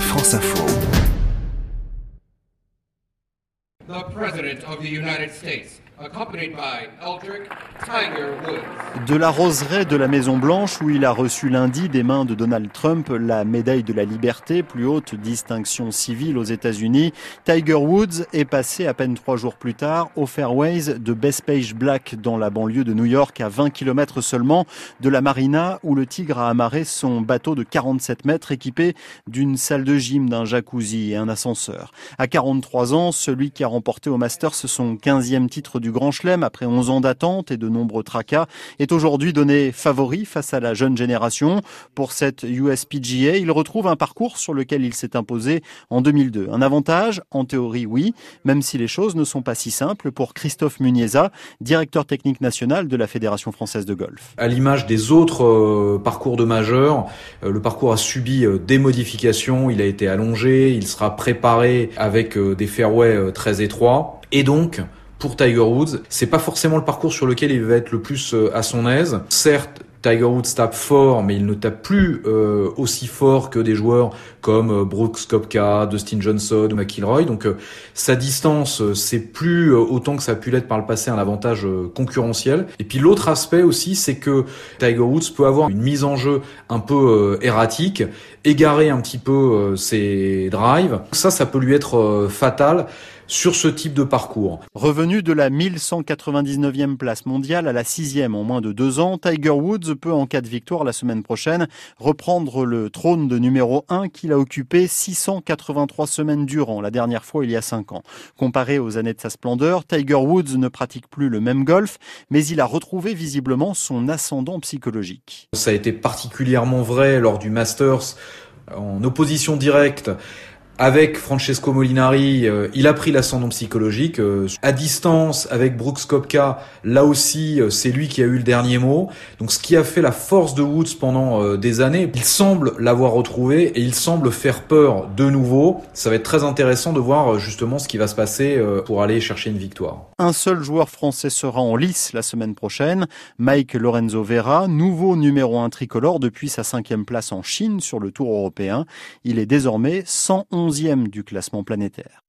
France Info. The President of the United States accompanied by Eldrick Tiger Woods. De la roseraie de la Maison Blanche où il a reçu lundi des mains de Donald Trump la médaille de la liberté, plus haute distinction civile aux États-Unis, Tiger Woods est passé à peine trois jours plus tard au Fairways de Bethpage Black dans la banlieue de New York à 20 km seulement de la marina où le Tigre a amarré son bateau de 47 mètres équipé d'une salle de gym, d'un jacuzzi et un ascenseur. À 43 ans, celui qui a remporté au Masters son 15e titre du Grand Chelem après 11 ans d'attente et de nombreux tracas est aujourd'hui donné favori face à la jeune génération. Pour cette USPGA, il retrouve un parcours sur lequel il s'est imposé en 2002. Un avantage En théorie, oui, même si les choses ne sont pas si simples pour Christophe Muniesa, directeur technique national de la Fédération française de golf. À l'image des autres euh, parcours de majeurs, euh, le parcours a subi euh, des modifications, il a été allongé, il sera préparé avec des fairways très et donc pour Tiger Woods. C'est pas forcément le parcours sur lequel il va être le plus euh, à son aise. Certes, Tiger Woods tape fort, mais il ne tape plus euh, aussi fort que des joueurs comme euh, Brooks Kopka, Dustin Johnson ou McIlroy. Donc sa distance, c'est plus autant que ça a pu l'être par le passé un avantage concurrentiel. Et puis l'autre aspect aussi, c'est que Tiger Woods peut avoir une mise en jeu un peu erratique, égarer un petit peu ses drives. Ça, ça peut lui être fatal sur ce type de parcours. Revenu de la 1199e place mondiale à la 6e en moins de deux ans, Tiger Woods peut, en cas de victoire la semaine prochaine, reprendre le trône de numéro 1 qu'il a occupé 683 semaines durant, la dernière fois il y a 5 ans. Comparé aux années de sa splendeur, Tiger Woods ne pratique plus le même golf, mais il a retrouvé visiblement son ascendant psychologique. Ça a été particulièrement vrai lors du Masters en opposition directe avec Francesco Molinari, euh, il a pris l'ascendant psychologique. Euh, à distance, avec Brooks Kopka, là aussi, euh, c'est lui qui a eu le dernier mot. Donc ce qui a fait la force de Woods pendant des années, il semble l'avoir retrouvé et il semble faire peur de nouveau. Ça va être très intéressant de voir justement ce qui va se passer pour aller chercher une victoire. Un seul joueur français sera en lice la semaine prochaine, Mike Lorenzo Vera, nouveau numéro 1 tricolore depuis sa cinquième place en Chine sur le Tour européen. Il est désormais 111 11e du classement planétaire.